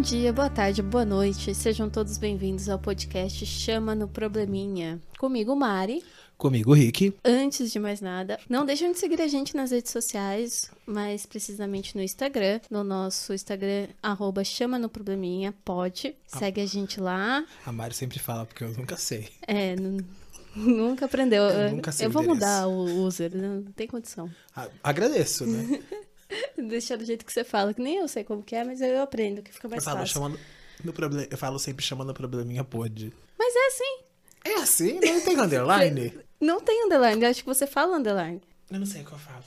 Bom dia, boa tarde, boa noite. Sejam todos bem-vindos ao podcast Chama no Probleminha. Comigo, Mari. Comigo, Rick. Antes de mais nada, não deixem de seguir a gente nas redes sociais, mais precisamente no Instagram, no nosso Instagram, arroba Chama no Probleminha, pode. Segue a gente lá. A Mari sempre fala, porque eu nunca sei. É, nunca aprendeu. Eu nunca sei Eu vou endereço. mudar o user, não tem condição. Ah, agradeço, né? Deixar do jeito que você fala, que nem eu sei como que é, mas eu aprendo, que fica Eu mais falo, fácil. chamando no problema, eu falo sempre chamando o probleminha pode. Mas é assim, É assim? Não tem underline? não tem underline, eu acho que você fala underline. Eu não sei o que eu falo.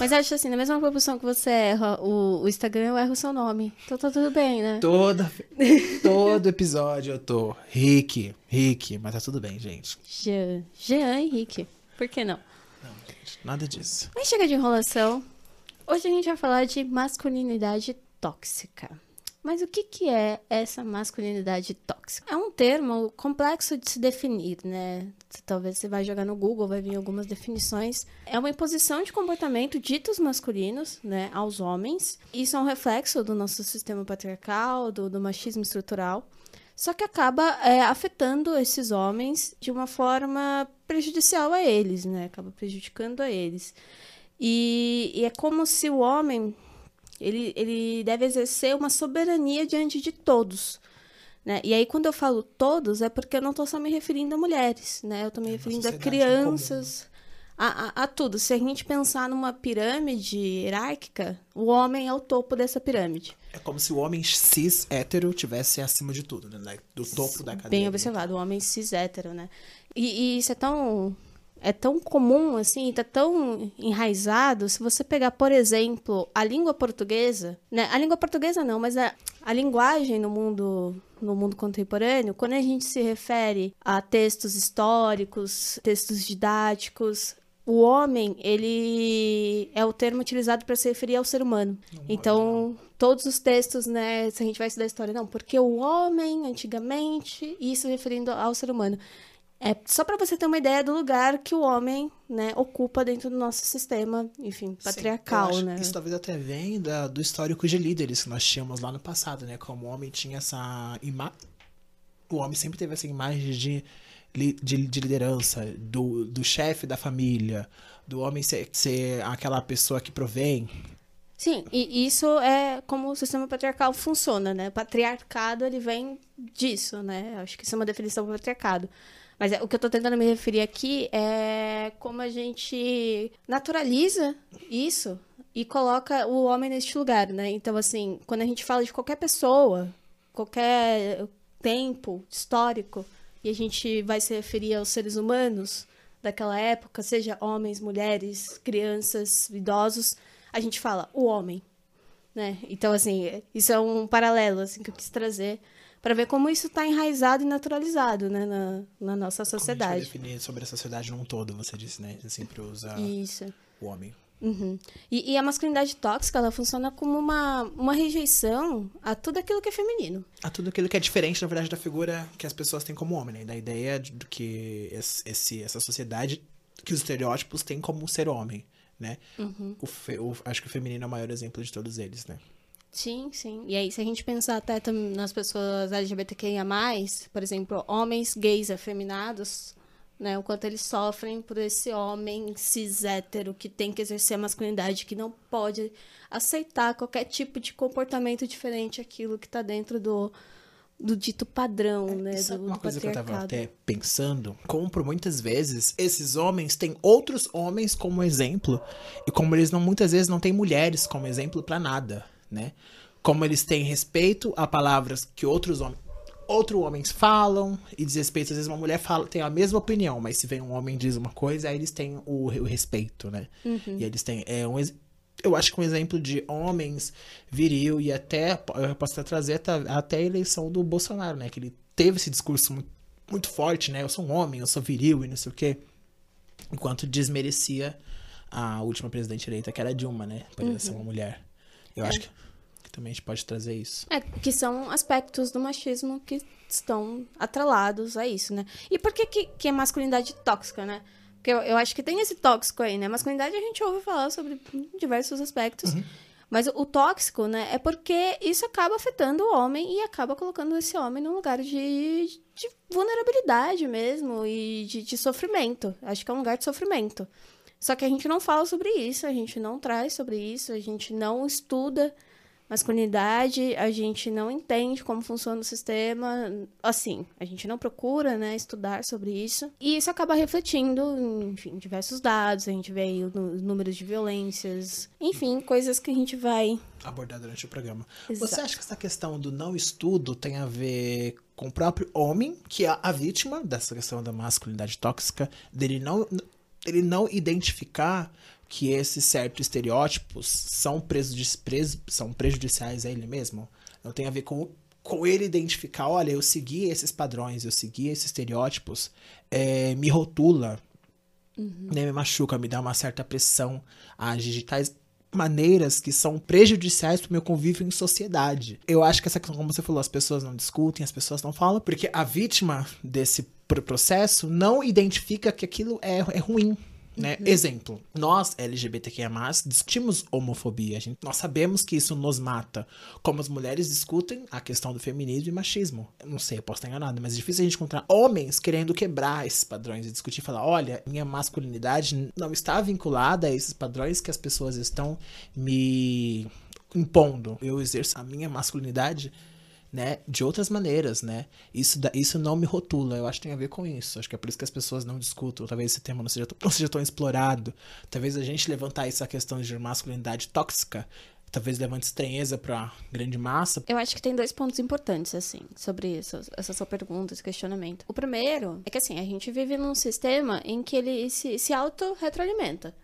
Mas eu acho assim, na mesma proporção que você erra o, o Instagram, eu erro o seu nome. Então tá tudo bem, né? Toda, todo episódio eu tô Rick, Rick, mas tá tudo bem, gente. Jean, Jean Henrique. Por que não? Não, gente, nada disso. Mas chega de enrolação. Hoje a gente vai falar de masculinidade tóxica. Mas o que, que é essa masculinidade tóxica? É um termo complexo de se definir, né? Talvez você vai jogar no Google, vai vir algumas definições. É uma imposição de comportamento ditos masculinos, né, aos homens. Isso é um reflexo do nosso sistema patriarcal, do, do machismo estrutural. Só que acaba é, afetando esses homens de uma forma prejudicial a eles, né? Acaba prejudicando a eles. E, e é como se o homem ele, ele deve exercer uma soberania diante de todos. Né? E aí, quando eu falo todos, é porque eu não estou só me referindo a mulheres, né? Eu estou me É referindo a crianças, a, a, a tudo. Se a gente pensar numa pirâmide hierárquica, o homem é o topo dessa pirâmide. É como se o homem cis hétero tivesse acima de tudo, né? Do topo da cadeia. Bem observado, o homem cis hétero, né? E, e isso é tão é tão comum assim, tá tão enraizado. Se você pegar, por exemplo, a língua portuguesa, né? A língua portuguesa não, mas a, a linguagem no mundo no mundo contemporâneo, quando a gente se refere a textos históricos, textos didáticos, o homem, ele é o termo utilizado para se referir ao ser humano. Então, todos os textos, né, se a gente vai estudar história, não, porque o homem, antigamente, isso referindo ao ser humano. É só para você ter uma ideia do lugar que o homem, né, ocupa dentro do nosso sistema, enfim, patriarcal, Sim, né? Isso talvez até vem da- do histórico de líderes que nós tínhamos lá no passado, né? Como o homem tinha essa imagem. O homem sempre teve essa imagem de, de, de liderança, do, do chefe da família, do homem ser, ser aquela pessoa que provém. Sim, e isso é como o sistema patriarcal funciona, né? O patriarcado, ele vem disso, né? Acho que isso é uma definição do patriarcado. Mas é- o que eu tô tentando me referir aqui é como a gente naturaliza isso e coloca o homem neste lugar, né? Então, assim, quando a gente fala de qualquer pessoa, qualquer tempo histórico, e a gente vai se referir aos seres humanos daquela época, seja homens, mulheres, crianças, idosos, a gente fala o homem, né? Então, assim, isso é um paralelo assim, que eu quis trazer para ver como isso está enraizado e naturalizado né, na, na nossa Como sociedade. definir sobre a sociedade num todo, você disse, né? A gente sempre usa Isso. o homem. Uhum. E, e a masculinidade tóxica, ela funciona como uma, uma rejeição a tudo aquilo que é feminino. A tudo aquilo que é diferente, na verdade, da figura que as pessoas têm como homem, né? Da ideia de do que esse, essa sociedade, que os estereótipos têm como ser homem, né? O fe- o- acho que o feminino é o maior exemplo de todos eles, né? Sim, sim. E aí, se a gente pensar até nas pessoas LGBTQIA+, por exemplo, homens gays afeminados, né? O quanto eles sofrem por esse homem cis hétero que tem que exercer a masculinidade, que não pode aceitar qualquer tipo de comportamento diferente aquilo que tá dentro do, do dito padrão, né? E sabe Do, uma coisa que eu tava até pensando? Como por muitas vezes esses homens têm outros homens como exemplo, e como eles não muitas vezes não têm mulheres como exemplo pra nada, né? Como eles têm respeito a palavras que outros homens outros homens falam e desrespeito, às vezes uma mulher fala, tem a mesma opinião, mas se vem um homem e diz uma coisa, aí eles têm o, o respeito, né? E eles têm é um eu acho que um exemplo de homens viril e até eu posso até trazer até, até a eleição do Bolsonaro, né? Que ele teve esse discurso muito, muito forte, né? Eu sou um homem, eu sou viril e não sei o quê. Enquanto desmerecia a última presidente eleita, que era a Dilma, né? Por ser uma mulher. Eu acho que, que também a gente pode trazer isso. É, que são aspectos do machismo que estão atrelados a isso, né? E por que, que, que é masculinidade tóxica, né? Porque eu, eu acho que tem esse tóxico aí, né? Masculinidade a gente ouve falar sobre diversos aspectos. Mas o tóxico, né, é porque isso acaba afetando o homem e acaba colocando esse homem num lugar de, de vulnerabilidade mesmo e de, de sofrimento. Acho que é um lugar de sofrimento. Só que a gente não fala sobre isso, a gente não traz sobre isso, a gente não estuda masculinidade, a gente não entende como funciona o sistema, assim, a gente não procura, né, estudar sobre isso, e isso acaba refletindo, enfim, diversos dados, a gente vê aí os números de violências, enfim, coisas que a gente vai abordar durante o programa. Exato. Você acha que essa questão do não estudo tem a ver com o próprio homem, que é a vítima dessa questão da masculinidade tóxica, dele não ele não identificar que esses certos estereótipos são, prejudici são prejudiciais a ele mesmo. Não tem a ver com, com ele identificar, olha, eu segui esses padrões, eu segui esses estereótipos, é, me rotula, uhum. né, me machuca, me dá uma certa pressão a agir de tais maneiras que são prejudiciais para o meu convívio em sociedade. Eu acho que essa questão, como você falou, as pessoas não discutem, as pessoas não falam, porque a vítima desse processo não identifica que aquilo é, é ruim né? Uhum. Exemplo, nós LGBTQIA+, discutimos homofobia, gente, nós sabemos que isso nos mata, como as mulheres discutem a questão do feminismo e machismo. Eu não sei, eu posso estar enganado, mas é difícil a gente encontrar homens querendo quebrar esses padrões e discutir, falar, olha, minha masculinidade não está vinculada a esses padrões que as pessoas estão me impondo. Eu exerço a minha masculinidade né, de outras maneiras, né? Isso, isso não me rotula, eu acho que tem a ver com isso. Acho que é por isso que as pessoas não discutem, talvez esse tema não seja, não seja tão explorado. Talvez a gente levantar essa questão de masculinidade tóxica, talvez levante estranheza para grande massa. Eu acho que tem dois pontos importantes, assim, sobre isso, essa sua pergunta, esse questionamento. O primeiro é que, assim, a gente vive num sistema em que ele se, se auto-retroalimenta.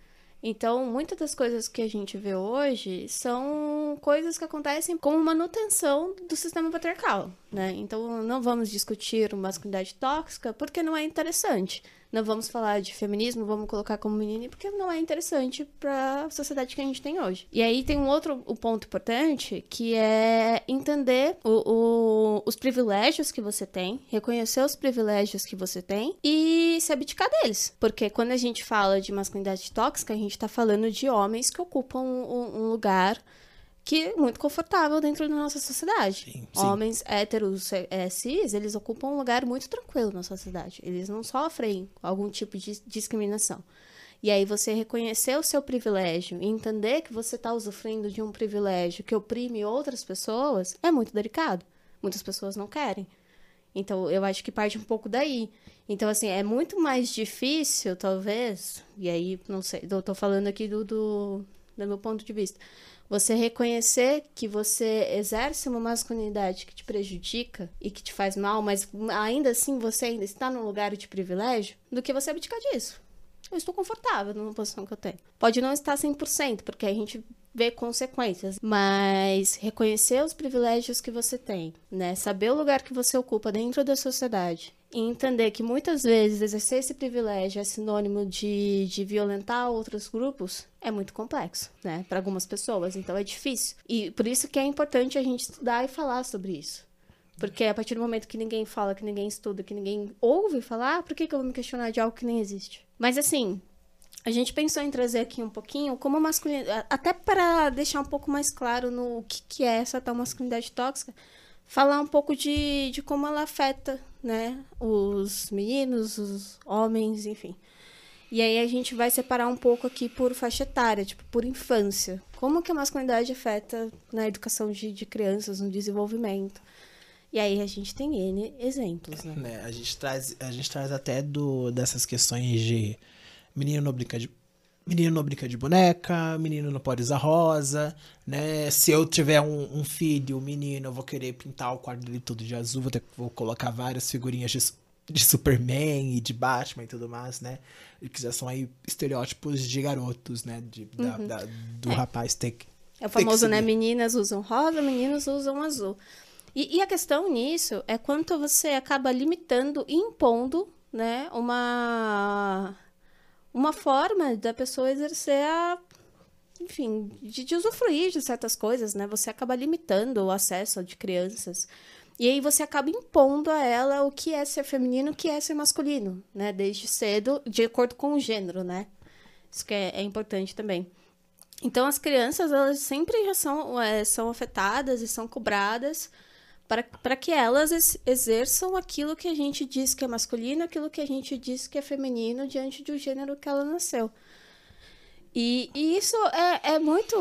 Então, muitas das coisas que a gente vê hoje são coisas que acontecem como manutenção do sistema patriarcal, né? Então, não vamos discutir masculinidade tóxica porque não é interessante não vamos falar de feminismo, vamos colocar como menina, porque não é interessante para a sociedade que a gente tem hoje. E aí tem um outro um ponto importante, que é entender o, o, os privilégios que você tem, reconhecer os privilégios que você tem e se abdicar deles. Porque quando a gente fala de masculinidade tóxica, a gente está falando de homens que ocupam um, um lugar que é muito confortável dentro da nossa sociedade. Sim, sim. Homens héteros é, cis, eles ocupam um lugar muito tranquilo na sociedade. Eles não sofrem algum tipo de discriminação. E aí você reconhecer o seu privilégio e entender que você está usufruindo de um privilégio que oprime outras pessoas é muito delicado. Muitas pessoas não querem. Então, eu acho que parte um pouco daí. Então, assim, é muito mais difícil, talvez, e aí, não sei, eu tô falando aqui do, do, do meu ponto de vista, você reconhecer que você exerce uma masculinidade que te prejudica e que te faz mal, mas ainda assim você ainda está num lugar de privilégio, do que você abdicar disso. Eu estou confortável numa posição que eu tenho. Pode não estar 100%, porque a gente vê consequências, mas reconhecer os privilégios que você tem, né? Saber o lugar que você ocupa dentro da sociedade e entender que muitas vezes exercer esse privilégio é sinônimo de, de violentar outros grupos é muito complexo, né, para algumas pessoas. Então é difícil. E por isso que é importante a gente estudar e falar sobre isso. Porque a partir do momento que ninguém fala, que ninguém estuda, que ninguém ouve falar, por que, que eu vou me questionar de algo que nem existe? Mas assim, a gente pensou em trazer aqui um pouquinho como masculinidade, até para deixar um pouco mais claro no que, que é essa tal masculinidade tóxica, falar um pouco de, de como ela afeta, né, os meninos, os homens, enfim. E aí a gente vai separar um pouco aqui por faixa etária, tipo, por infância. Como que a masculinidade afeta na educação de, de crianças, no desenvolvimento. E aí a gente tem N exemplos, né? É, a, gente traz, a gente traz até do, dessas questões de menino não brinca de menino não brinca de boneca, menino não pode usar rosa, né? Se eu tiver um, um filho, um menino, eu vou querer pintar o quarto dele todo de azul, vou, ter, vou colocar várias figurinhas de, de Superman e de Batman e tudo mais, né? E que já são aí estereótipos de garotos, né? De, da, uhum. da, do é. rapaz ter que. É o famoso, né? Meninas usam rosa, meninos usam azul. E, e a questão nisso é quanto você acaba limitando e impondo, né? Uma uma forma da pessoa exercer a enfim, de, de, usufruir de certas coisas, né? Você acaba limitando o acesso de crianças. E aí você acaba impondo a ela o que é ser feminino, o que é ser masculino, né? Desde cedo, de acordo com o gênero, né? Isso que é, é importante também. Então, as crianças, elas sempre já são, é, são afetadas e são cobradas para que elas ex exerçam aquilo que a gente diz que é masculino, aquilo que a gente diz que é feminino diante do gênero que ela nasceu. E, e isso é, é muito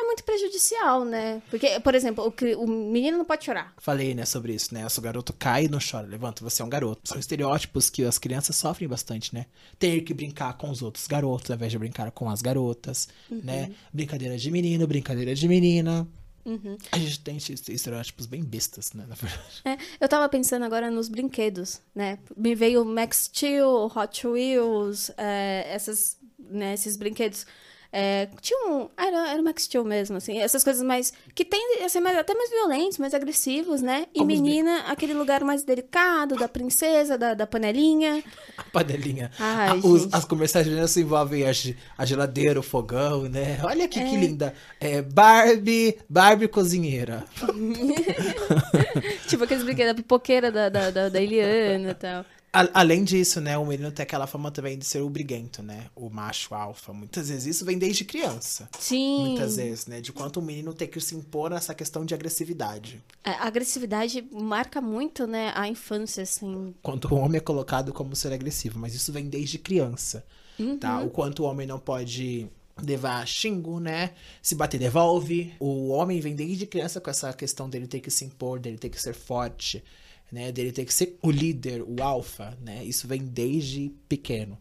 é muito prejudicial, né? Porque, por exemplo, o, o, menino não pode chorar. Falei, né, sobre isso, né? Se o garoto cai e não chora, levanta, você é um garoto. São estereótipos que as crianças sofrem bastante, né? Ter que brincar com os outros garotos, ao invés de brincar com as garotas, uhum. né? Brincadeira de menino, brincadeira de menina. Uhum. A gente tem estereótipos bem bestas, né, na verdade. É, eu tava pensando agora nos brinquedos, né? Me veio Max Steel, Hot Wheels, é, essas, né, esses brinquedos é, tinha um. Ah, era, era o Max Steel mesmo, assim. Essas coisas mais. Que tem assim, mais, até mais violentos, mais agressivos, né? E Como menina, aquele lugar mais delicado, da princesa, da, da panelinha. A panelinha. Ai, a, os, as comerciais se envolvem a, a, geladeira, o fogão, né? Olha aqui é. que linda. É Barbie, Barbie cozinheira. tipo aqueles brinquedos da pipoqueira da, da, da, da Eliana e tal. Além disso, né, o menino tem aquela fama também de ser o briguento, né? O macho alfa. Muitas vezes isso vem desde criança. Sim. Muitas vezes, né? De quanto o menino tem que se impor nessa questão de agressividade. É, a agressividade marca muito, né, a infância, assim. Quanto o homem é colocado como ser agressivo, mas isso vem desde criança, tá? uhum. tá? O quanto o homem não pode levar xingo, né? Se bater, devolve. O homem vem desde criança com essa questão dele ter que se impor, dele ter que ser forte né? Dele ter que ser o líder, o alfa, né? Isso vem desde pequeno,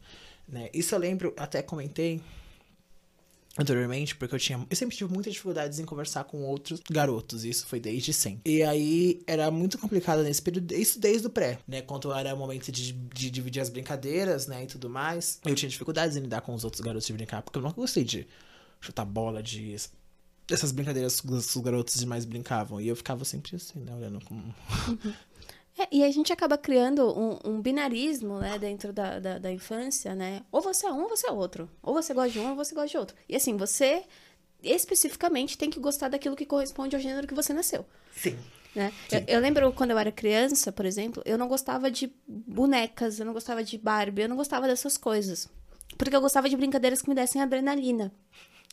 né? Isso eu lembro, até comentei anteriormente, porque eu tinha. Eu sempre tive muitas dificuldades em conversar com outros garotos. Isso foi desde sempre. E aí era muito complicado nesse período. Isso desde o pré, né? Quando era o momento de, de dividir as brincadeiras, né? E tudo mais. Eu tinha dificuldades em lidar com os outros garotos de brincar, porque eu nunca gostei de chutar bola, de. Essas brincadeiras que os garotos demais brincavam. E eu ficava sempre assim, né? Olhando como. É, e a gente acaba criando um, um binarismo, né, dentro da, da, da, infância, né? Ou você é um ou você é outro. Ou você gosta de um ou você gosta de outro. E assim, você especificamente tem que gostar daquilo que corresponde ao gênero que você nasceu. Sim. Né? Eu, eu, lembro quando eu era criança, por exemplo, eu não gostava de bonecas, eu não gostava de Barbie, eu não gostava dessas coisas. Porque eu gostava de brincadeiras que me dessem adrenalina.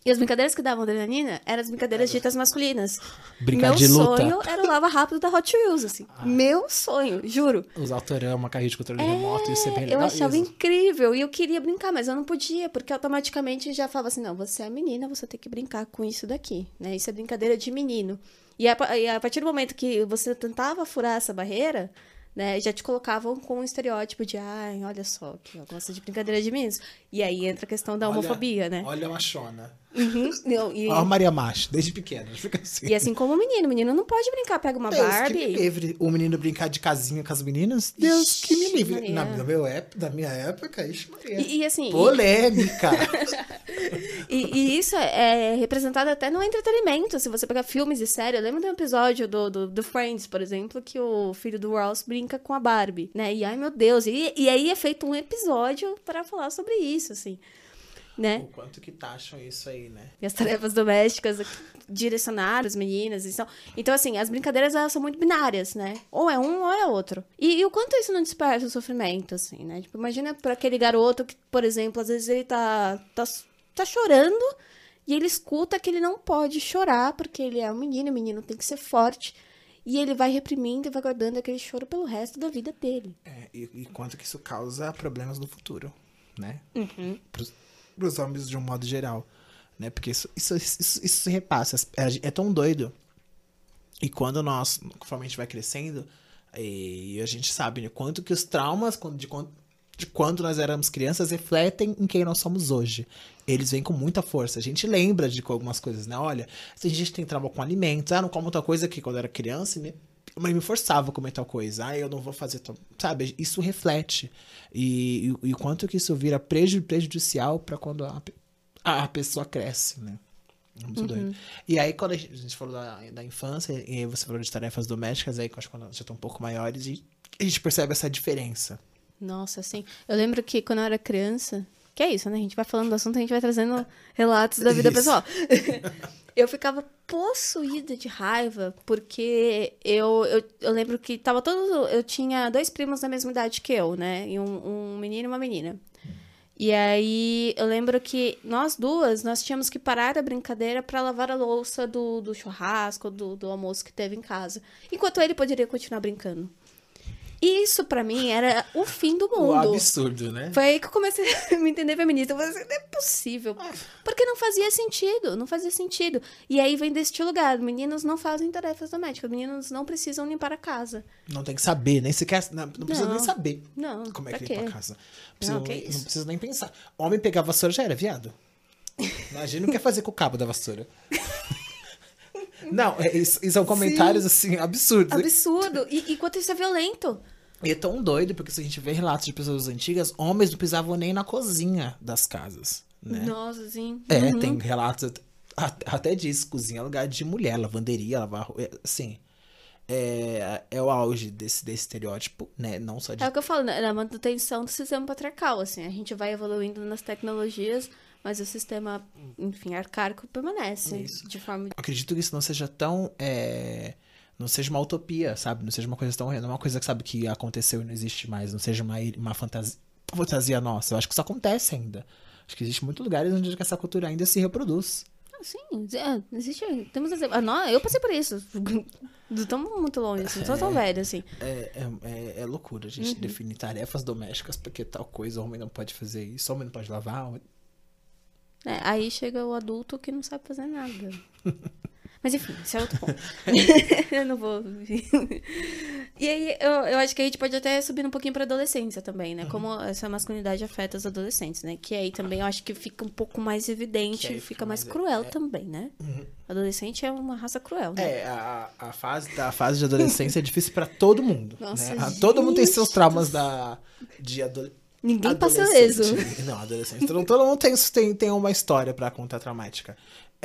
E as brincadeiras que davam adrenalina eram as brincadeiras ditas masculinas. Brincar Meu de luta. sonho era o lava rápido da Hot Wheels, assim. Ah. Meu sonho, juro. Usar o uma carrinha de controle é, remoto, isso é bem legal. Eu achava isso. incrível. E eu queria brincar, mas eu não podia, porque automaticamente já falava assim: não, você é menina, você tem que brincar com isso daqui. Né? Isso é brincadeira de menino. E a, e a partir do momento que você tentava furar essa barreira, né, já te colocavam com um estereótipo de, ai, olha só, que gosta de brincadeira de meninos. E aí entra a questão da homofobia, olha, né? Olha a machona. Uhum. Não, e... Ó, Maria Macho, desde pequena, fica assim. E assim como o menino, o menino não pode brincar, pega uma Deus Barbie. Que me livre. O menino brincar de casinha com as meninas, Deus ixi, que me livre. Na, no meu época, da minha época, ixi, Maria. E, e assim. Polêmica. e, e, isso é representado até no entretenimento. Se você pegar filmes e séries, eu lembro de um episódio do, do, do, Friends, por exemplo, que o filho do Ross brinca com a Barbie, né? E ai meu Deus. E, e aí é feito um episódio para falar sobre isso, assim né? O quanto que taxam isso aí, né? E as tarefas domésticas direcionar as meninas. Então, então assim, as brincadeiras elas são muito binárias, né? Ou é um ou é outro. E, e o quanto isso não dispersa o sofrimento, assim, né? Tipo, imagina para aquele garoto que, por exemplo, às vezes ele tá, tá, tá chorando e ele escuta que ele não pode chorar porque ele é um menino, o menino tem que ser forte. E ele vai reprimindo e vai guardando aquele choro pelo resto da vida dele. É, e, e quanto que isso causa problemas no futuro, né? Uhum para os homens de um modo geral, né? Porque isso, isso, isso, isso se repassa, é, é, tão doido. E quando nós, conforme a gente vai crescendo, e a gente sabe, né, quanto que os traumas de, de quando nós éramos crianças refletem em quem nós somos hoje. Eles vêm com muita força. A gente lembra de algumas coisas, né? Olha, se a gente tem trauma com alimentos, ah, não como tal coisa que quando era criança, me, mas me forçava a comer tal coisa. Ah, eu não vou fazer tal. Sabe? Isso reflete. E, e, e o quanto que isso vira prejudicial para quando a, a, pessoa cresce, né? Muito uhum. doido. E aí, quando a gente, a gente falou da, da infância, e aí você falou de tarefas domésticas, aí acho que quando já estão um pouco maiores, e a gente percebe essa diferença. Nossa, sim. Eu lembro que quando eu era criança, que é isso, né? A gente vai falando do assunto, a gente vai trazendo relatos da vida isso. pessoal. eu ficava possuída de raiva, porque eu, eu, eu lembro que tava todo. Eu tinha dois primos da mesma idade que eu, né? E um, um menino e uma menina. E aí eu lembro que nós duas, nós tínhamos que parar a brincadeira para lavar a louça do, do churrasco, do, do almoço que teve em casa. Enquanto ele poderia continuar brincando. Isso para mim era o fim do mundo. O absurdo, né? Foi aí que eu comecei a me entender feminista. Eu falei assim, não é possível. Porque não fazia sentido, não fazia sentido. E aí vem deste lugar, meninos não fazem tarefas domésticas, meninos não precisam limpar a casa. Não tem que saber, nem sequer, não, não precisa nem saber Não, como é que quê? limpa a casa. Não, não precisa nem pensar. Homem pegar vassoura já era, viado. Imagina o que é fazer com o cabo da vassoura. Não, é, isso, isso são comentários assim absurdos. Absurdo. E, e quanto isso é violento. E é tão doido, porque se a gente vê relatos de pessoas antigas, homens não pisavam nem na cozinha das casas, né? Nossa, sim. É, Uhum. tem relatos at- até disso, cozinha é lugar de mulher, lavanderia, lavar é, assim, é, é o auge desse, desse estereótipo, né, não só de... É o que eu falo, né? Na manutenção do sistema patriarcal, assim. A gente vai evoluindo nas tecnologias, mas o sistema, enfim, arcaico permanece. Isso. De forma... Acredito que isso não seja tão, é, não seja uma utopia, sabe, não seja uma coisa tão, não é uma coisa que, sabe, que aconteceu e não existe mais, não seja uma, uma fantasia, fantasia nossa, eu acho que isso acontece ainda. Acho que existe muitos lugares onde essa cultura ainda se reproduz. Ah, Sim, é, existe. Temos exemplo. Ah, não, eu passei por isso. Estamos muito longe, assim. Não sou tão velha, assim. É, é, é, é loucura a gente definir tarefas domésticas porque tal coisa, homem não pode fazer isso, homem não pode lavar. homem- É, aí chega o adulto que não sabe fazer nada. Mas enfim, esse é outro ponto. eu não vou. e aí, eu, eu acho que a gente pode até subir um pouquinho pra adolescência também, né? Como essa masculinidade afeta os adolescentes, né? Que aí também eu acho que fica um pouco mais evidente, fica, fica mais mais- cruel é. também, né? Adolescente é uma raça cruel, né? É, a, a, fase, a fase de adolescência é difícil pra todo mundo. Nossa, né? Todo mundo tem seus traumas da, de adolescência. Ninguém passa leso. Não, adolescente. Todo, todo mundo tem, tem, tem uma história pra contar traumática.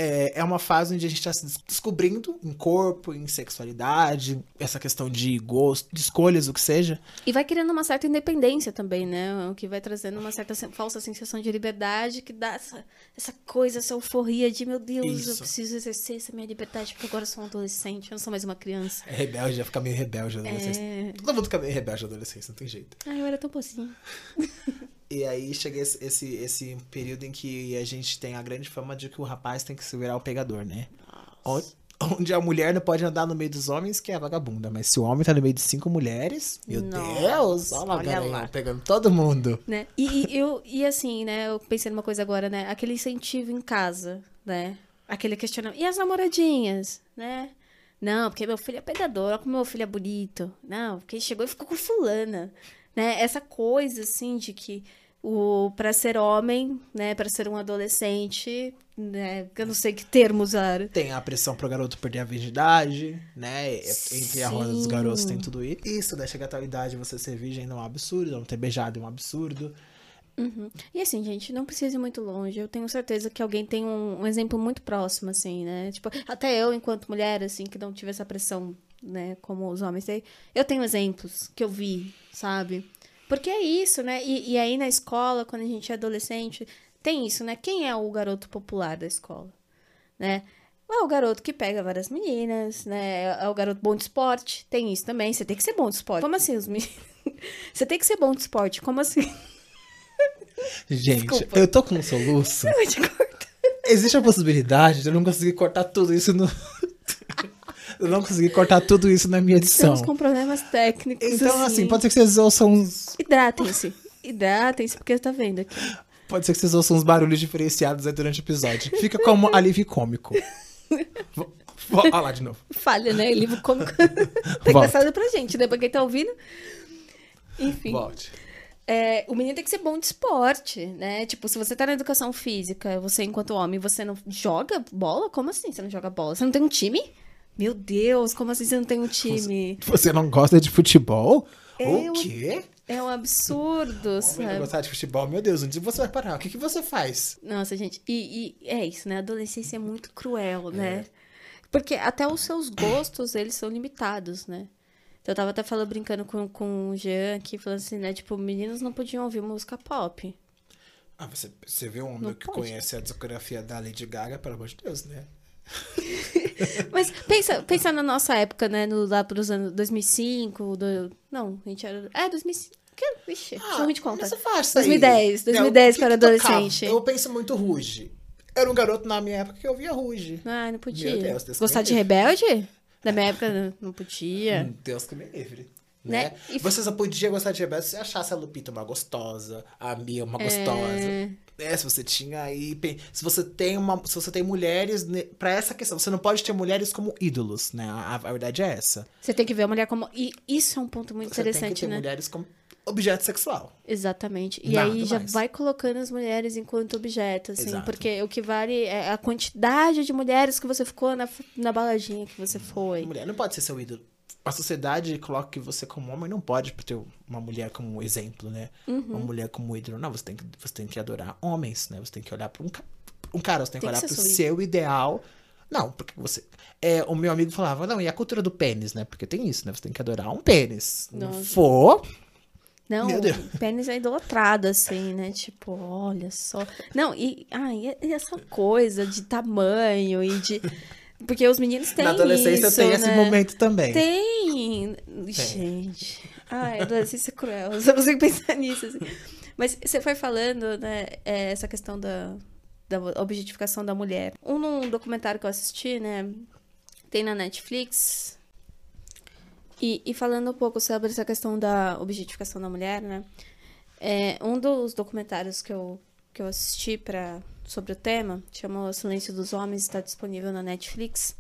É, é uma fase onde a gente tá se des- descobrindo em corpo, em sexualidade, essa questão de gosto, de escolhas, o que seja. E vai criando uma certa independência também, né? O que vai trazendo uma certa falsa sensação de liberdade que dá essa, essa coisa, essa euforia de meu Deus, eu Isso. preciso exercer essa minha liberdade porque agora eu sou um adolescente, eu não sou mais uma criança. É rebelde, já fica meio rebelde na adolescência. É... Todo mundo fica meio rebelde na adolescência, não tem jeito. Ai, eu era tão pocinha. E aí chega esse, esse, esse período em que a gente tem a grande fama de que o rapaz tem que se virar o pegador, né? Onde, onde a mulher não pode andar no meio dos homens, que é vagabunda. Mas se o homem tá no meio de cinco mulheres, meu Nossa, Deus, olha lá, olha lá. pegando todo mundo. Né? E, e eu, e assim, né? Eu pensei numa coisa agora, né? Aquele incentivo em casa, né? Aquele questionamento. E as namoradinhas, né? Não, porque meu filho é pegador, olha como meu filho é bonito. Não, porque chegou e ficou com fulana. Né? Essa coisa, assim, de que o para ser homem, né? Para ser um adolescente, né? que Eu não sei que termo usar. Tem a pressão pro garoto perder a virgindade, né? Entre a roda dos Sim. garotos tem tudo isso. Isso, né? Chega a tal idade, você ser virgem não é um absurdo, não ter beijado é um absurdo. E assim, gente, não precisa ir muito longe. Eu tenho certeza que alguém tem um, um exemplo muito próximo, assim, né? Tipo, até eu, enquanto mulher, assim, que não tive essa pressão, né, como os homens têm, eu tenho exemplos que eu vi, sabe? Porque é isso, né? E, e aí na escola, quando a gente é adolescente, tem isso, né? Quem é o garoto popular da escola, né? É o garoto que pega várias meninas, né? É o garoto bom de esporte. Tem isso também. Você tem que ser bom de esporte. Como assim, os meninos? Você tem que ser bom de esporte. Como assim? Gente, Desculpa. eu tô com um soluço. Eu te corto. Existe a possibilidade de eu não conseguir cortar tudo isso no. eu não conseguir cortar tudo isso na minha edição. Estamos com problemas técnicos. Então, assim, pode ser que vocês ouçam uns. Hidratem-se. Hidratem-se, porque tá vendo aqui. Pode ser que vocês ouçam uns barulhos diferenciados aí durante o episódio. Fica como alívio cômico. Olha lá de novo. Falha, né? Livro cômico. tá engraçado pra gente, né? Pra quem tá ouvindo. Enfim. Volte. É, o menino tem que ser bom de esporte, né? Tipo, se você tá na educação física, você, enquanto homem, você não joga bola? Como assim você não joga bola? Você não tem um time? Meu Deus, como assim você não tem um time? Você não gosta de futebol? O quê? É um absurdo, Homem não sabe? gostar de futebol? Meu Deus, onde você vai parar? O que, que você faz? Nossa, gente, e, e é isso, né? A adolescência é muito cruel, né? É. Porque até os seus gostos, eles são limitados, né? Então, eu tava até falando, brincando com, com o Jean aqui, falando assim, né? Tipo, meninos não podiam ouvir música pop. Ah, você, você vê um homem que pode. conhece a discografia da Lady Gaga, pelo amor de Deus, né? Mas pensa, pensa na nossa época, né? No, lá pros anos 2005, do... não, a gente era... É, 2005. porque, vixe, ah, de conta. Essa faixa 2010, 2010 para adolescente. Eu penso muito Ruge. Eu era um garoto na minha época que eu via Ruge. Ah, não podia. Meu Deus, Deus Gostar de Rebelde? Na minha época não podia. Hum, Deus que me livre. Né? né? E... Você só podia gostar de Rebelde se achasse a Lupita uma gostosa, a Mia uma gostosa. É... Se você tinha aí. Se você tem uma. Se você tem mulheres. para essa questão, você não pode ter mulheres como ídolos, né? A, a, verdade é essa. Você tem que ver a mulher como. E isso é um ponto muito você interessante, tem que ter né? mulheres como objeto sexual. Exatamente. E Nada aí já mais. vai colocando as mulheres enquanto objeto, assim, Exato. porque o que vale é a quantidade de mulheres que você ficou na, na baladinha que você foi. Mulher não pode ser seu ídolo a sociedade coloca que você como homem não pode ter uma mulher como exemplo, né? Uhum. Uma mulher como ídolo. Não, você tem que, você tem que adorar homens, né? Você tem que olhar para um, um cara, você tem, tem que olhar para o seu ideal. Não, porque você. É, o meu amigo falava, não, e a cultura do pênis, né? Porque tem isso, né? Você tem que adorar um pênis. Nossa. Não for. Não, o pênis é idolatrado, assim, né? Tipo, olha só. Não, e, ai, e essa coisa de tamanho e de. Porque os meninos têm Na adolescência isso, tem né? esse momento também. Tem. tem. Gente. Ai, adolescência é cruel. Eu só consigo pensar nisso. Assim. Mas você foi falando, né, é, essa questão da, da objetificação da mulher. Um, um documentário que eu assisti, né, tem na Netflix. E, e falando um pouco sobre essa questão da objetificação da mulher, né, é, um dos documentários que eu, que eu assisti para sobre o tema, chamou Silêncio dos Homens, está disponível na Netflix.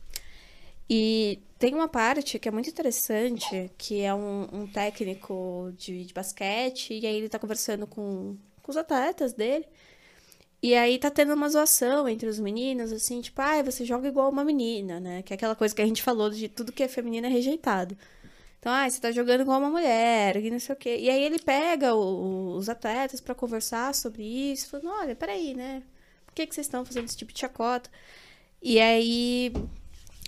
E tem uma parte que é muito interessante, que é um, um técnico de, de, basquete, e aí ele está conversando com, com os atletas dele. E aí tá tendo uma zoação entre os meninos, assim, tipo, ah, você joga igual uma menina, né? Que é aquela coisa que a gente falou de tudo que é feminino é rejeitado. Então, ah, você tá jogando igual uma mulher, e não sei o quê. E aí ele pega o, os atletas para conversar sobre isso, falando, olha, peraí, né? Que, que vocês estão fazendo esse tipo de chacota? E aí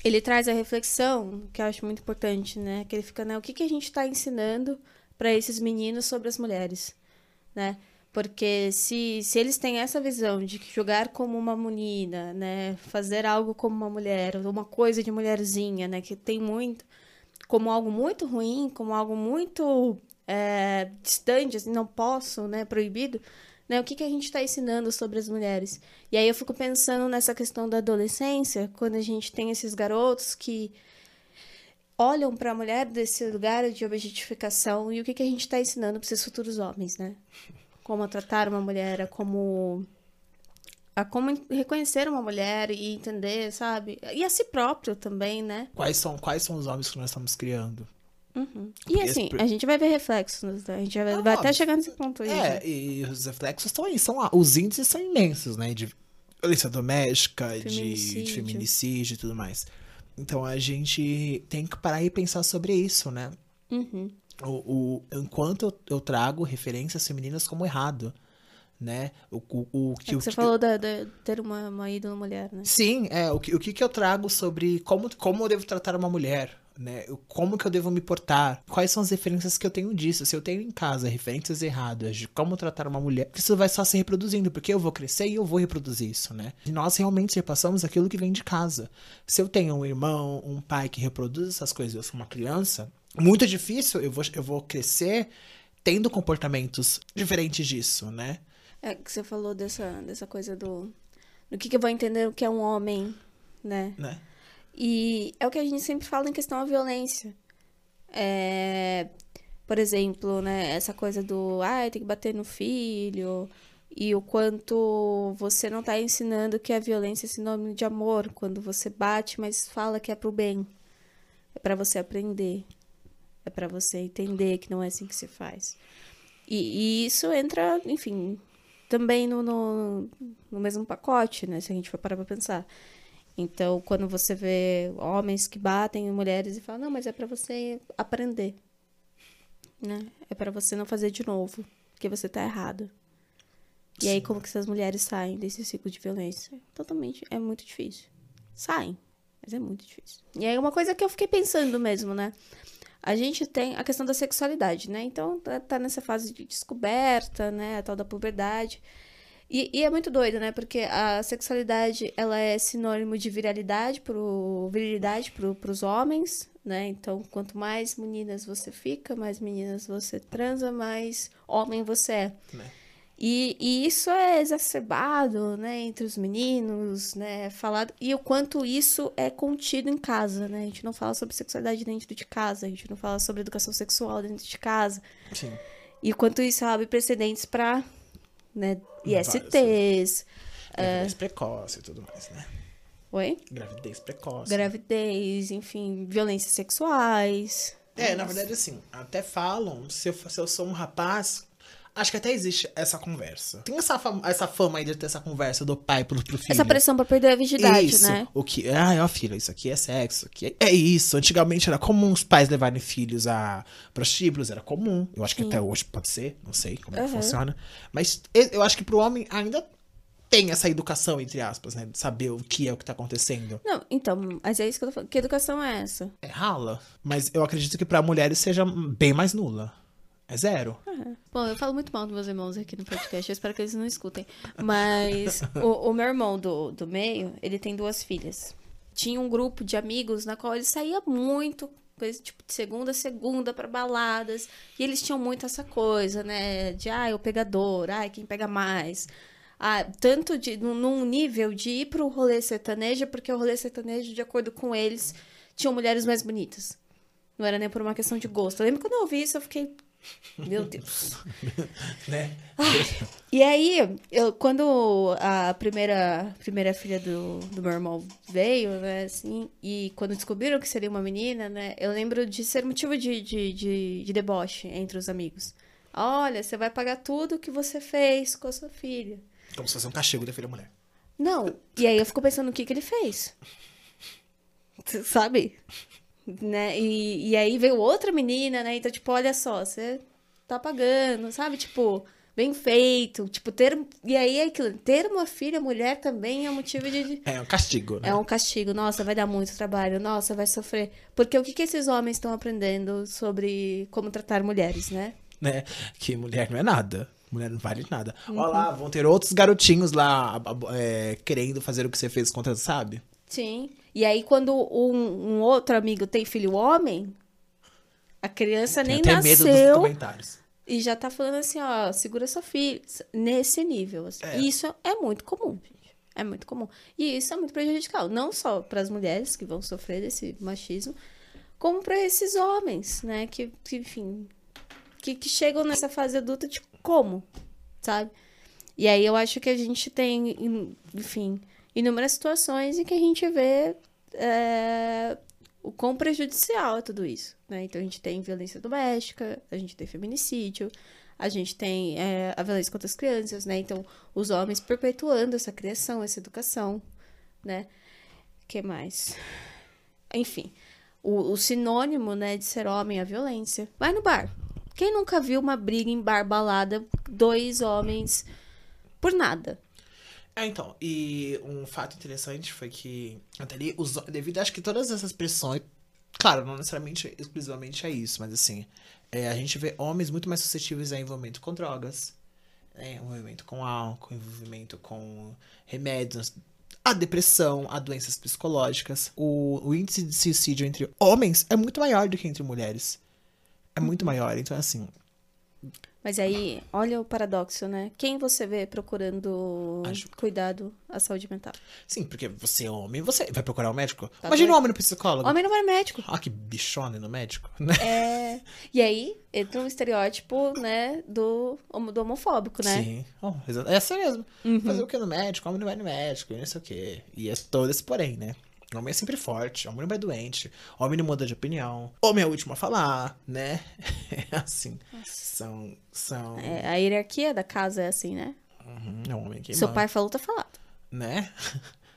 ele traz a reflexão, que eu acho muito importante, né? Que ele fica, né? O que, que a gente está ensinando para esses meninos sobre as mulheres, né? Porque se, se eles têm essa visão de que jogar como uma menina, né? Fazer algo como uma mulher, uma coisa de mulherzinha, né? Que tem muito... Como algo muito ruim, como algo muito é, distante, assim, não posso, né? Proibido né? O que, que a gente está ensinando sobre as mulheres? E aí eu fico pensando nessa questão da adolescência, quando a gente tem esses garotos que olham para a mulher desse lugar de objetificação e o que, que a gente está ensinando para esses futuros homens, né? Como tratar uma mulher, a como a como reconhecer uma mulher e entender, sabe? E a si próprio também, né? Quais são quais são os homens que nós estamos criando? Uhum. E assim, esse... a gente vai ver reflexos, né? a gente vai, ah, vai até chegar nesse ponto aí. É, já. e os reflexos estão aí, são, os índices são imensos, né? De violência doméstica, feminicídio. De, de feminicídio e tudo mais. Então a gente tem que parar e pensar sobre isso, né? Uhum. O, o, enquanto eu, eu trago referências femininas como errado né? O, o, o, que, é que você falou de ter uma, uma ídola mulher, né? Sim, é. O que, o que, que eu trago sobre como, como eu devo tratar uma mulher, né? Como que eu devo me portar? Quais são as referências que eu tenho disso? Se eu tenho em casa referências erradas de como tratar uma mulher, isso vai só se reproduzindo, porque eu vou crescer e eu vou reproduzir isso, né? E nós realmente repassamos aquilo que vem de casa. Se eu tenho um irmão, um pai que reproduz essas coisas, eu sou uma criança, muito difícil, eu vou, eu vou crescer tendo comportamentos diferentes disso, né? É que você falou dessa, dessa coisa do. Do que, que eu vou entender o que é um homem, né? Né? E é o que a gente sempre fala em questão da violência. É, por exemplo, né, essa coisa do, ah, tem que bater no filho, e o quanto você não está ensinando que a violência é sinônimo de amor, quando você bate, mas fala que é pro bem. É para você aprender. É para você entender que não é assim que se faz. E, e isso entra, enfim, também no, no, no mesmo pacote, né? Se a gente for parar pra pensar. Então, quando você vê homens que batem em mulheres e falam, não, mas é para você aprender, né? É para você não fazer de novo, porque você tá errado. E aí, como que essas mulheres saem desse ciclo de violência? Totalmente, é muito difícil. Saem, mas é muito difícil. E aí, uma coisa que eu fiquei pensando mesmo, né? A gente tem a questão da sexualidade, né? Então, tá, tá nessa fase de descoberta, né? A tal da puberdade. E, e é muito doido, né? Porque a sexualidade, ela é sinônimo de viralidade pro, virilidade pro, pros homens, né? Então, quanto mais meninas você fica, mais meninas você transa, mais homem você é. Né? E, e isso é exacerbado, né, entre os meninos, né, falado, e o quanto isso é contido em casa, né, a gente não fala sobre sexualidade dentro de casa, a gente não fala sobre educação sexual dentro de casa, Sim. e o quanto isso abre precedentes para, né, ISTs, Gravidez precoce e tudo mais, né? oi? Gravidez precoce. Gravidez, enfim, violências sexuais. É, na verdade, assim, até falam, se eu, se eu sou um rapaz, acho que até existe essa conversa. Tem essa fama, essa fama aí de ter essa conversa do pai pro, pro filho. Essa pressão pra perder a virgindade, isso, né? o que, ai, ó filho, isso aqui é sexo, aqui é, é isso. Antigamente era comum os pais levarem filhos a prostíbulos, era comum. Eu acho que até hoje pode ser, não sei como é que Uhum. funciona. Mas eu acho que pro homem ainda tem essa educação, entre aspas, né? De saber o que é o que tá acontecendo. Não, então, mas é isso que eu tô falando. Que educação é essa? É rala. Mas eu acredito que pra mulheres seja bem mais nula. É zero. Bom, eu falo muito mal dos meus irmãos aqui no podcast, eu espero que eles não escutem. Mas o, o meu irmão do, do meio, ele tem duas filhas. Tinha um grupo de amigos na qual ele saía muito, coisa, tipo, de segunda a segunda pra baladas. E eles tinham muito essa coisa, né? De, ai, o pegador, ai, quem pega mais. Ah, tanto de, num nível de ir pro rolê sertanejo, porque o rolê sertanejo, de acordo com eles, tinham mulheres mais bonitas. Não era nem por uma questão de gosto. Eu lembro quando eu ouvi isso, eu fiquei. Meu Deus. Né? E aí, eu, quando a primeira, primeira filha do, do meu irmão veio, né, assim, e quando descobriram que seria uma menina, né, eu lembro de ser motivo de, de, de, de deboche entre os amigos. Olha, você vai pagar tudo que você fez com a sua filha. Como se fosse um castigo da filha mulher. Não. E aí eu fico pensando o que, que ele fez. Sabe? Né? E, e aí veio outra menina, né? Então, tipo, olha só, você tá pagando, sabe? Tipo, bem feito. Tipo, ter. E aí é aquilo, ter uma filha mulher também é motivo de. É um castigo, né? É um castigo. Nossa, vai dar muito trabalho. Nossa, vai sofrer. Porque o que, que esses homens estão aprendendo sobre como tratar mulheres, né? né? Que mulher não é nada. Mulher não vale nada. Uhum. Olha lá, vão ter outros garotinhos lá é, querendo fazer o que você fez contra, sabe? Sim. E aí, quando um, um outro amigo tem filho homem, a criança nem até medo dos nasceu comentários. e já tá falando assim, ó, segura sua filha. Nesse nível. assim. É. Isso é muito comum. É muito comum. E isso é muito prejudicial. Não só para as mulheres que vão sofrer desse machismo, como para esses homens, né? Que, que, enfim, que, que chegam nessa fase adulta de como, sabe? E aí eu acho que a gente tem, em- enfim, inúmeras situações em que a gente vê é, o quão prejudicial é tudo isso, né? Então a gente tem violência doméstica, a gente tem feminicídio, a gente tem é, a violência contra as crianças, né? Então os homens perpetuando essa criação, essa educação, né? que mais? Enfim, o, o sinônimo, né, de ser homem é a violência. Vai no bar. Quem nunca viu uma briga em bar balada, dois homens por nada? É, então, e um fato interessante foi que, até ali, devido acho que todas essas pressões, claro, não necessariamente exclusivamente é isso, mas assim, é, a gente vê homens muito mais suscetíveis a envolvimento com drogas, né, envolvimento com álcool, envolvimento com remédios, a depressão, a doenças psicológicas. O, o índice de suicídio entre homens é muito maior do que entre mulheres. É muito maior, então assim, Mas aí, olha o paradoxo, né? Quem você vê procurando Ajuda. cuidado à saúde mental? sim, porque você é homem, você vai procurar um médico? Tá Imagina doido. um homem no psicólogo. Homem não vai no médico. Ah, que bichona no médico, né? É. E aí, entra um estereótipo, né, do, do homofóbico, né? Uhum. Sim. Oh, é assim mesmo. Fazer o que no médico? Homem não vai no médico, não sei o quê. E é todo esse porém, né? Homem é sempre forte, homem não vai doente, homem não muda de opinião, homem é o último a falar, né? É assim. São. São. É, a hierarquia da casa é assim, né? Uhum, é um homem que Seu pai falou, tá falado, Né?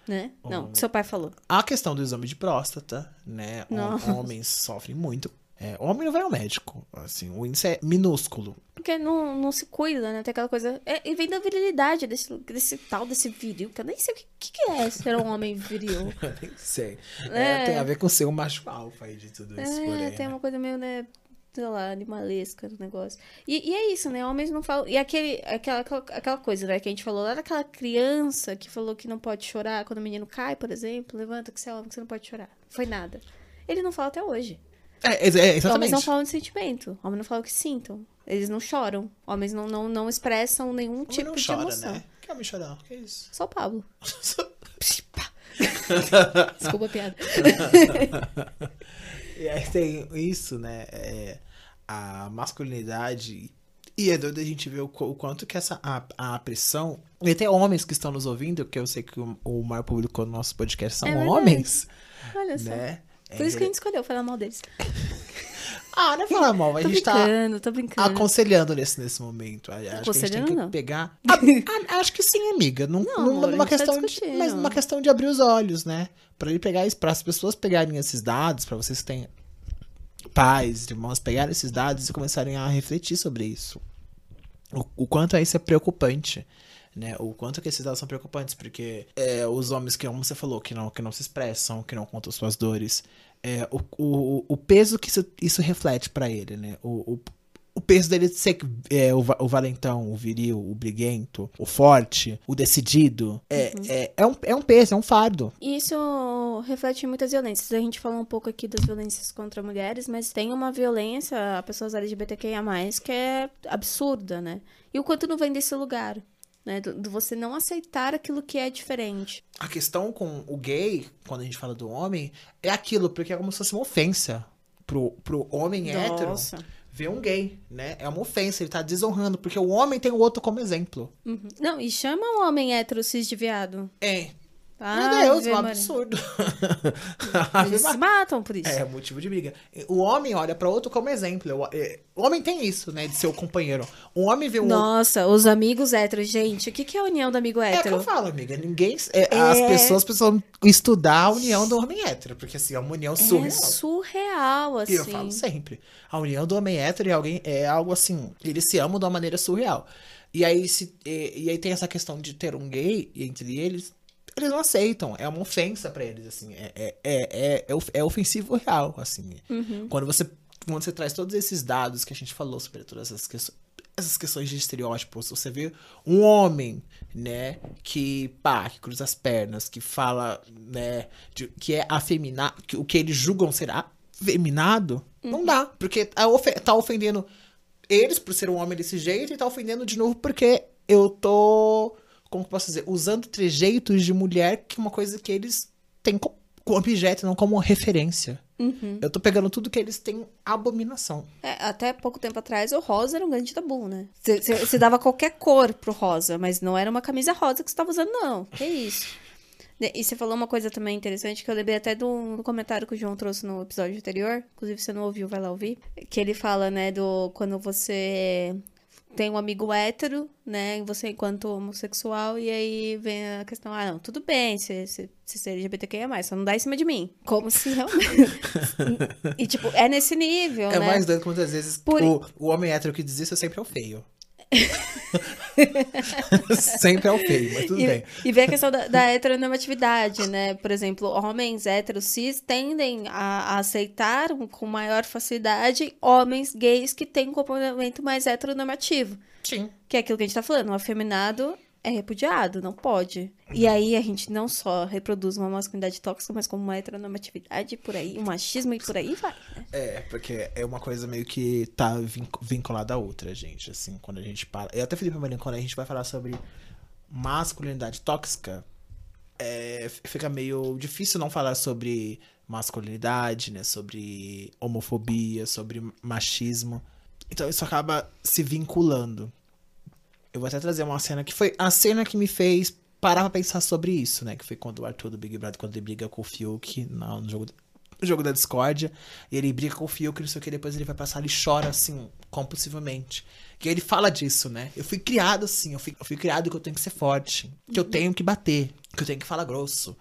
né? Não, Homem. seu pai falou. A questão do exame de próstata, né? Hom- Nossa. Homens sofrem muito. É, homem não vai ao médico. Assim, o índice é minúsculo. Porque não, não se cuida, né? Tem aquela coisa. É, e vem da virilidade, desse, desse tal, desse viril, que eu nem sei o que, que, que é ser um homem viril. Nem sei. É. É, tem a ver com ser um macho alfa aí de tudo isso, É, porém. tem né? uma coisa meio, né? sei lá, animalesca do negócio. E, e é isso, né? Homens não falam. E aquele, aquela, aquela, aquela coisa, né, que a gente falou lá daquela criança que falou que não pode chorar quando o menino cai, por exemplo. Levanta que você é homem, que você não pode chorar. Foi nada. Ele não fala até hoje. É, é, é, Homens exatamente. não falam de sentimento. Homens não falam o que sintam. Eles não choram. Homens não, não, não expressam nenhum Homem tipo não de chora, emoção. né? Que homem chorar? Que isso? Só o Pablo. Desculpa a piada. E aí tem isso, né? é, a masculinidade. E é doido a gente ver o, o quanto que essa a, a pressão. E até homens que estão nos ouvindo, que eu sei que o, o maior público do nosso podcast são É homens, Olha só. Por isso que a gente escolheu falar mal deles. Ah, não é falar mal, a gente tá brincando, tô brincando. aconselhando nesse, nesse momento. A- Acho que a gente tem que não. pegar. Ah, ah, acho que sim, amiga. Num, Não, numa, amor, a tá questão de, discutindo. mas numa questão de abrir os olhos, né? Pra ele pegar para as pessoas pegarem esses dados, pra vocês que têm pais, irmãos, pegarem esses dados e começarem a refletir sobre isso. O, o quanto isso é preocupante. Né, o quanto que esses dados são preocupantes, porque é, os homens que, como você falou, que não, que não se expressam, que não contam suas dores, é, o, o, o peso que isso, isso reflete pra ele, né? O, o, o peso dele ser é, o, o valentão, o viril, o briguento, o forte, o decidido, é, é, é, um, é um peso, é um fardo. E Isso reflete muitas violências. A gente falou um pouco aqui das violências contra mulheres, mas tem uma violência a pessoas LGBTQIA+, que é absurda, né? E o quanto não vem desse lugar, né? Do, do você não aceitar aquilo que é diferente. A questão com o gay, quando a gente fala do homem, é aquilo, porque é como se fosse uma ofensa pro, pro homem hétero Nossa. ver um gay, né? É uma ofensa, ele tá desonrando, porque o homem tem o outro como exemplo. Uhum. Não, e chama o homem hétero cis de viado. É. Ah, Meu Deus, um absurdo. Eles se matam por isso. É motivo de briga. O homem olha pra outro como exemplo. O, é, o homem tem isso, né? De ser o companheiro. O homem vê o outro. Nossa, os amigos héteros, gente. O que, é a união do amigo É o que hétero? eu falo, amiga. Ninguém. é, As É. pessoas precisam estudar a união do homem hétero. Porque assim, é uma união é surreal. surreal, assim. E eu falo sempre. A união do homem hétero e alguém é algo assim. Eles se amam de uma maneira surreal. E aí, se, e, e aí tem essa questão de ter um gay entre eles. Eles não aceitam. É uma ofensa pra eles, assim. É, é, é, é, é of- é ofensivo real, assim. Uhum. Quando você, quando você traz todos esses dados que a gente falou sobre todas essas questões. Essas questões de estereótipos, você vê um homem, né, que, pá, que cruza as pernas, que fala, né, de- que é afeminado, que o que eles julgam ser afeminado, não dá, porque tá, tá ofendendo eles por ser um homem desse jeito e tá ofendendo de novo porque eu tô, como posso dizer, usando trejeitos de mulher que é uma coisa que eles têm co- como objeto, não como referência. Uhum. Eu tô pegando tudo que eles têm abominação. É, até pouco tempo atrás, o rosa era um grande tabu, né? Você- dava qualquer cor pro rosa, mas não era uma camisa rosa que você tava usando, não. Que isso. E você falou uma coisa também interessante que eu lembrei até do, do comentário que o João trouxe no episódio anterior. Inclusive, se você não ouviu, vai lá ouvir. Que ele fala, né, do quando você tem um amigo hétero, né, você enquanto homossexual, e aí vem a questão, ah, não, tudo bem, se se- se ser LGBTQIA+, só não dá em cima de mim. Como se realmente... e, tipo, é nesse nível, É né? mais doido que muitas vezes Por- o, o homem hétero que diz isso sempre é o feio. sempre é o feio, mas tudo E, bem. e vê a questão da, da heteronormatividade, né? Por exemplo, homens héteros cis tendem a, a aceitar com maior facilidade homens gays que têm um comportamento mais heteronormativo. Sim. Que é aquilo que a gente tá falando, o afeminado é repudiado, não pode. E aí a gente não só reproduz uma masculinidade tóxica, mas como uma heteronormatividade por aí, um machismo e por aí vai. né? É, porque é uma coisa meio que tá vin- vinculada à outra, gente. Assim, quando a gente para. Eu até falei pra Marinha, quando a gente vai falar sobre masculinidade tóxica, é, fica meio difícil não falar sobre masculinidade, né? Sobre homofobia, sobre machismo. Então isso acaba se vinculando. Eu vou até trazer uma cena que foi a cena que me fez parar pra pensar sobre isso, né? Que foi quando o Arthur do Big Brother, quando ele briga com o Fiuk no, jogo, no jogo da discórdia. E ele briga com o Fiuk, não sei o que, depois ele vai passar e chora, assim, compulsivamente. E ele fala disso, né? Eu fui criado assim, eu fui, eu fui criado que eu tenho que ser forte, que eu tenho que bater, que eu tenho que falar grosso.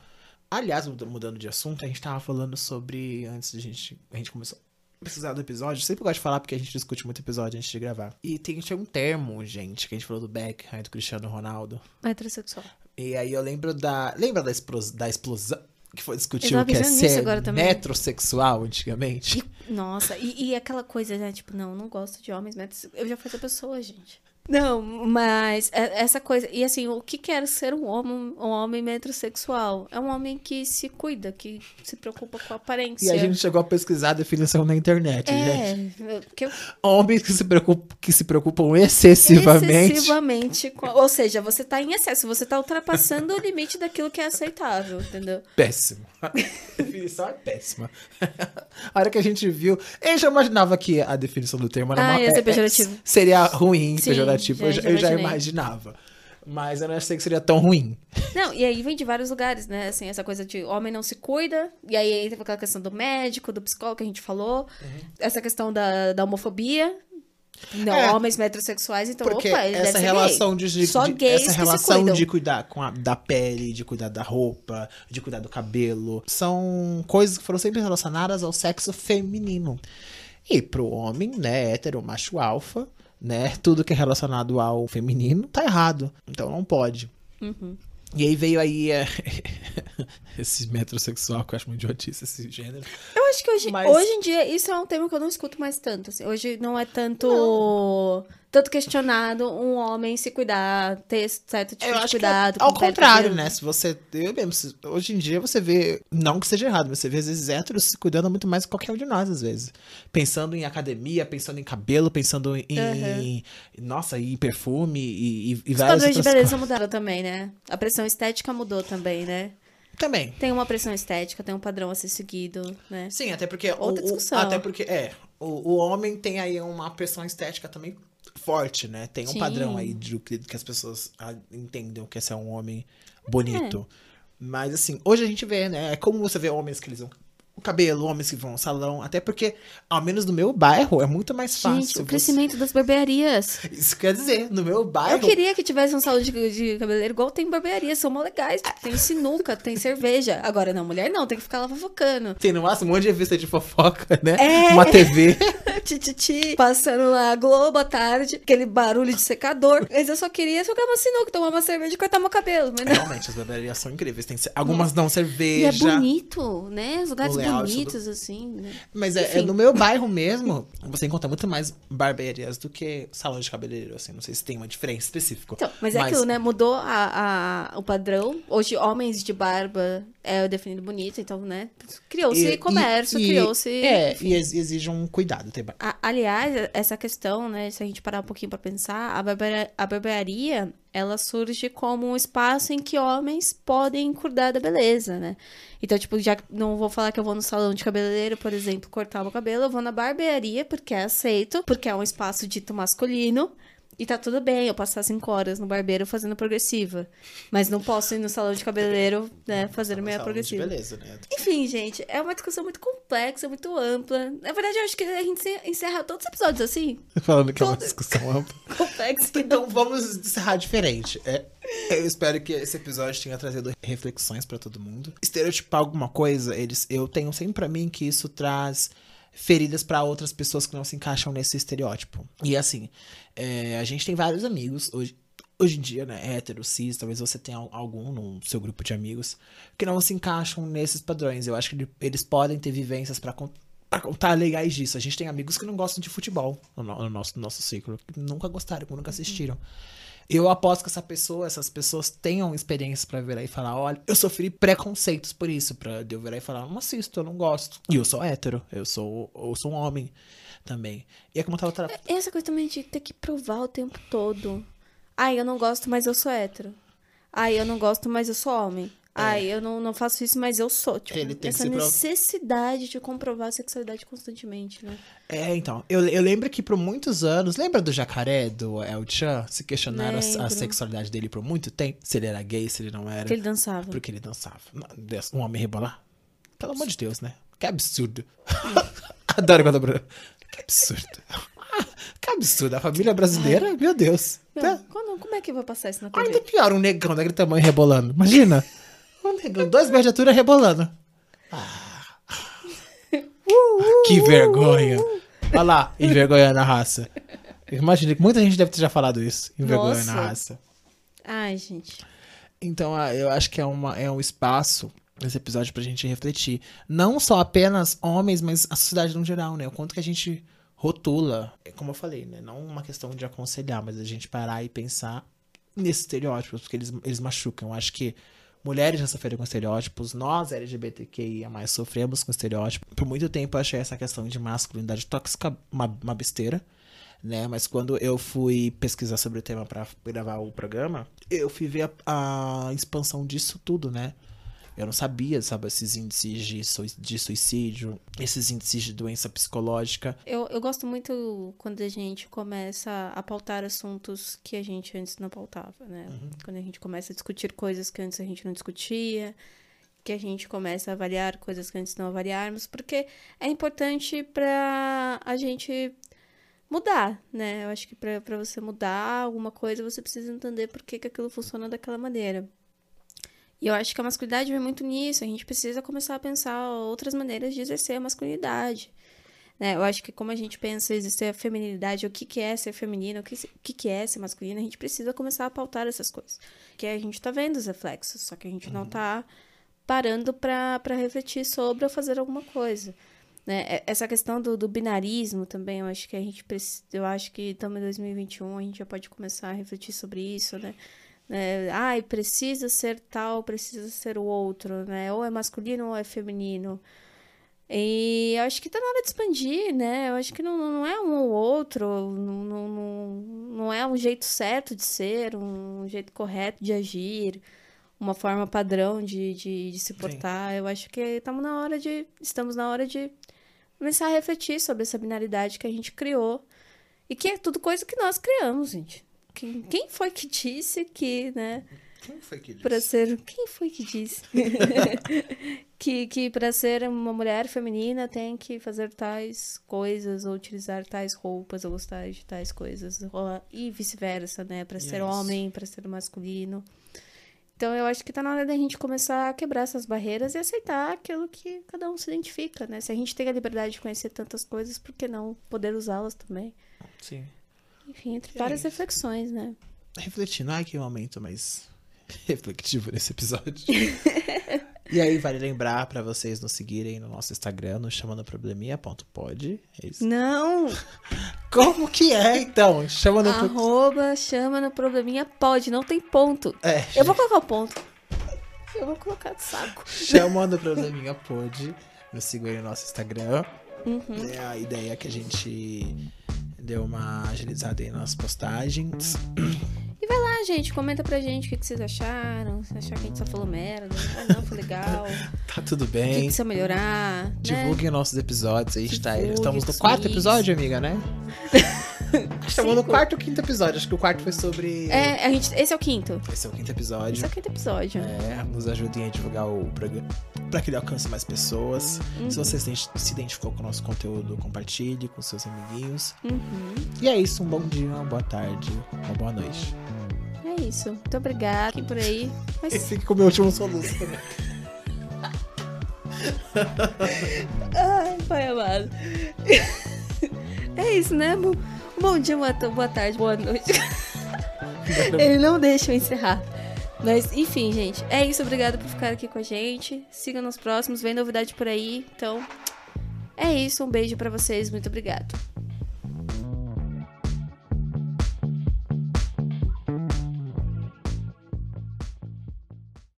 Aliás, mud- mudando de assunto, a gente tava falando sobre. Antes de gente. A gente começou precisar do episódio. Eu sempre gosto de falar porque a gente discute muito episódio antes de gravar. E tem, tinha um termo, gente, que a gente falou do Beckham, do Cristiano Ronaldo. Heterossexual. E aí eu lembro da. Lembra da, explos, da explosão. que foi discutir o que é ser metrosexual antigamente. Nossa, e, e aquela coisa, né? Tipo, não, não gosto de homens, mas eu já fui essa pessoa, gente. Não, mas é- essa coisa. E assim, o que quer ser um homem, um homem metrosexual? É um homem que se cuida, que se preocupa com a aparência. E a gente chegou a pesquisar a definição na internet, gente. É, que eu Homens que se preocupam, que se preocupam excessivamente. excessivamente. com- Ou seja, você tá em excesso, você tá ultrapassando o limite daquilo que é aceitável, entendeu? Péssimo. A definição é péssima. A hora que a gente viu. Eu já imaginava que a definição do termo era Ah, uma, é- é- seria ruim, Sim, pejorativo. Já- eu, já, já eu já imaginei. imaginava. Mas eu não achei que seria tão ruim. Não, e aí vem de vários lugares, né? Assim, essa coisa de homem não se cuida, e aí entra aquela questão do médico, do psicólogo que a gente falou, essa questão da, da homofobia. Não, É. homens metrosexuais, então, Porque opa, ele essa relação gay. de, Só de- gays essa relação de cuidar com a, da pele, de cuidar da roupa, de cuidar do cabelo, são coisas que foram sempre relacionadas ao sexo feminino. E pro homem, né, hétero, macho alfa, né, tudo que é relacionado ao feminino tá errado. Então não pode. Uhum. E aí veio aí é, esse metrosexual que eu acho muito idiotice, esse gênero. Eu acho que hoje, Mas- hoje em dia isso é um tema que eu não escuto mais tanto. assim. Hoje não é tanto, tanto questionado um homem se cuidar, ter certo tipo Eu de acho cuidado. é ao contrário, né? Se você. Eu mesmo, se- hoje em dia você vê. Não que seja errado, mas você vê às vezes héteros se cuidando muito mais que qualquer um de nós, às vezes. Pensando em academia, pensando em cabelo, pensando em. Nossa, em perfume e, e, e Os várias padrões de beleza mudaram também, né? A pressão estética mudou também, né? coisas. Também. Tem uma pressão estética, tem um padrão a ser seguido, né? Sim, até porque. Outra o, discussão. até porque, é. O, o homem tem aí uma pressão estética também forte, né? Tem um Sim. padrão aí de que, que as pessoas ah, entendem que é ser um homem bonito. É. Mas assim, hoje a gente vê, né? É como você vê homens que lisam o cabelo, homens que vão ao salão. Até porque, ao menos no meu bairro, é muito mais fácil. Gente, o você- crescimento das barbearias. Isso quer dizer, no meu bairro. Eu queria que tivesse um salão de, de cabeleireiro igual tem barbearia, são mó legais. Tipo, tem sinuca, tem cerveja. Agora, não, mulher não, tem que ficar lá fofocando. Tem no máximo um monte de revista de fofoca, né? É. Uma TV. Tititi, passando lá Globo à tarde, aquele barulho de secador. Mas eu só queria jogar uma sinuca, tomar uma cerveja e cortar meu cabelo. Mas não. Realmente, as barbearias são incríveis. Tem, algumas dão E é cerveja. bonito, né? Os lugares layout bonitos, assim, né? Mas é, é Enfim. no meu bairro mesmo, você encontra muito mais barbearias do que salão de cabeleireiro, assim. Não sei se tem uma diferença específica. Então, mas é aquilo, né? Mudou a, a- o padrão. Hoje, homens de barba é definido bonito, então, né? Criou-se E- comércio, e- criou-se. É, e ex- exige um cuidado. Ba- A- aliás, essa questão, né? Se a gente parar um pouquinho pra pensar, a, barbearia, a barbearia, ela surge como um espaço em que homens podem cuidar da beleza, né? Então, tipo, já não vou falar que eu vou no salão de cabeleireiro, por exemplo, cortar o cabelo, eu vou na barbearia porque é aceito, porque é um espaço dito masculino. E tá tudo bem, eu passar cinco horas no barbeiro fazendo progressiva. Mas não posso ir no salão de cabeleireiro, né, fazer minha salão de progressiva. Beleza, né? Enfim, gente, é uma discussão muito complexa, muito ampla. Na verdade, eu acho que a gente encer- encerra todos os episódios assim, Falando que é uma discussão ampla. complexo. Então vamos encerrar diferente. É, eu espero que esse episódio tenha trazido reflexões pra todo mundo. Estereotipar alguma coisa, eles, eu tenho sempre pra mim que isso traz feridas pra outras pessoas que não se encaixam nesse estereótipo. E assim, é, a gente tem vários amigos hoje. Hoje em dia, né, hétero, cis, talvez você tenha al- algum no seu grupo de amigos que não se encaixam nesses padrões. Eu acho que ele- eles podem ter vivências pra contar legais disso. A gente tem amigos que não gostam de futebol no, no- no nosso, no nosso ciclo, que nunca gostaram, nunca assistiram. Eu aposto que essa pessoa, essas pessoas tenham experiências pra virar e falar, olha, eu sofri preconceitos por isso, pra eu virar e falar, não assisto, eu não gosto. E eu sou hétero, eu sou, eu sou um homem também. E é como eu tava tra- Essa coisa também de ter que provar o tempo todo. Ai, eu não gosto, mas eu sou hétero. Ai, eu não gosto, mas eu sou homem. Ai, eu não, não faço isso, mas eu sou. Tipo, É. Ele tem essa se prov- necessidade de comprovar a sexualidade constantemente, né? É, então, eu, eu lembro que por muitos anos, lembra do jacaré, do El Chan? Se questionaram a, a sexualidade dele por muito tempo, se ele era gay, se ele não era. Que ele dançava. Porque ele dançava. Um homem rebolar? Pelo amor de Deus, né? Que absurdo. Adoro quando a Bruna- Que absurdo. Que absurdo. A família brasileira, meu Deus. Meu, Tá? quando- como é que vai passar isso na Ainda TV? pior, um negão daquele tamanho rebolando. Imagina. Negão, dois metros de altura rebolando. Ah. Que vergonha. Olha lá, envergonhando a raça. Imagina que muita gente deve ter já falado isso. Envergonhando a raça. Ai, gente. Então, ah, eu acho que é, uma, é um espaço esse episódio pra gente refletir. Não só apenas homens, mas a sociedade no geral, né? O quanto que a gente rotula. É como eu falei, né? Não uma questão de aconselhar, mas a gente parar e pensar nesses estereótipos, porque eles, eles machucam. Eu acho que mulheres já sofreram com estereótipos, nós LGBTQIA mais sofremos com estereótipos. Por muito tempo eu achei essa questão de masculinidade tóxica uma, uma besteira. Né? Mas quando eu fui pesquisar sobre o tema para gravar o programa, eu fui ver a, a expansão disso tudo, né? Eu não sabia, sabe, esses índices de, de suicídio, esses índices de doença psicológica. Eu, eu gosto muito quando a gente começa a pautar assuntos que a gente antes não pautava, né? Uhum. Quando a gente começa a discutir coisas que antes a gente não discutia, que a gente começa a avaliar coisas que antes não avaliarmos, porque é importante para a gente mudar, né? Eu acho que para você mudar alguma coisa, você precisa entender por que, que aquilo funciona daquela maneira. E eu acho que a masculinidade vem muito nisso. A gente precisa começar a pensar outras maneiras de exercer a masculinidade. Né? Eu acho que como a gente pensa exercer a feminilidade, o que, que é ser feminino, o que, que, que é ser masculino, a gente precisa começar a pautar essas coisas. Que a gente tá vendo os reflexos, só que a gente uhum. não tá parando para refletir sobre ou fazer alguma coisa. Né? Essa questão do, do binarismo também, eu acho que a gente precisa, eu acho que estamos em 2021, a gente já pode começar a refletir sobre isso, né? Né? Ai, precisa ser tal, precisa ser o outro, né? Ou é masculino ou é feminino. E eu acho que tá na hora de expandir, né? Eu acho que não, não é um ou outro, não, não, não é um jeito certo de ser, um jeito correto de agir, uma forma padrão de, de, de se portar. Sim. Eu acho que estamos na hora de. Estamos na hora de começar a refletir sobre essa binaridade que a gente criou. E que é tudo coisa que nós criamos, gente. Quem, quem foi que disse que, né? Quem foi que disse? Para ser, quem foi que disse? que que para ser uma mulher feminina tem que fazer tais coisas ou utilizar tais roupas ou gostar de tais coisas ou, e vice-versa, né? Para ser homem, para ser masculino. Então eu acho que tá na hora da gente começar a quebrar essas barreiras e aceitar aquilo que cada um se identifica, né? Se a gente tem a liberdade de conhecer tantas coisas, por que não poder usá-las também? Sim. Enfim, entre várias é reflexões, né? Refletindo, ai que momento mais reflexivo nesse episódio. e aí, vale lembrar para vocês nos seguirem no nosso Instagram, no chamanoprobleminha.pod. É isso? Não! Como que é, então? Chama no... Arroba chama no probleminha pode, não tem ponto. É. Eu vou colocar o ponto. Eu vou colocar de saco. Chama no probleminha pode. Nos sigam aí no nosso Instagram. Uhum. É a ideia que a gente deu uma agilizada aí nas postagens. E vai lá, gente, comenta pra gente o que, que vocês acharam. Se achar que a gente só falou merda, ah, não, foi legal. tá tudo bem. O que precisa melhorar. Né? Divulguem né? nossos episódios. aí está, estamos no quarto episódio, amiga, né? Estamos no quarto ou quinto episódio. Acho que o quarto foi sobre. É, a gente, esse é o quinto. Esse é o quinto episódio. Esse é o quinto episódio. É, nos ajudem a divulgar o programa para que ele alcance mais pessoas. Uhum. Se você se identificou com o nosso conteúdo, compartilhe com seus amiguinhos. Uhum. E é isso. Um bom dia, uma boa tarde, uma boa noite. É isso. Muito obrigada. Aqui por aí. Mas... Esse com o meu último soluço também. Ai, pai amado. É isso, né, amor? Bom dia, boa tarde, boa noite. Ele não deixa eu encerrar. Mas, enfim, gente. É isso. Obrigada por ficar aqui com a gente. Siga nos próximos. Vem novidade por aí. Então, é isso. Um beijo para vocês. Muito obrigado.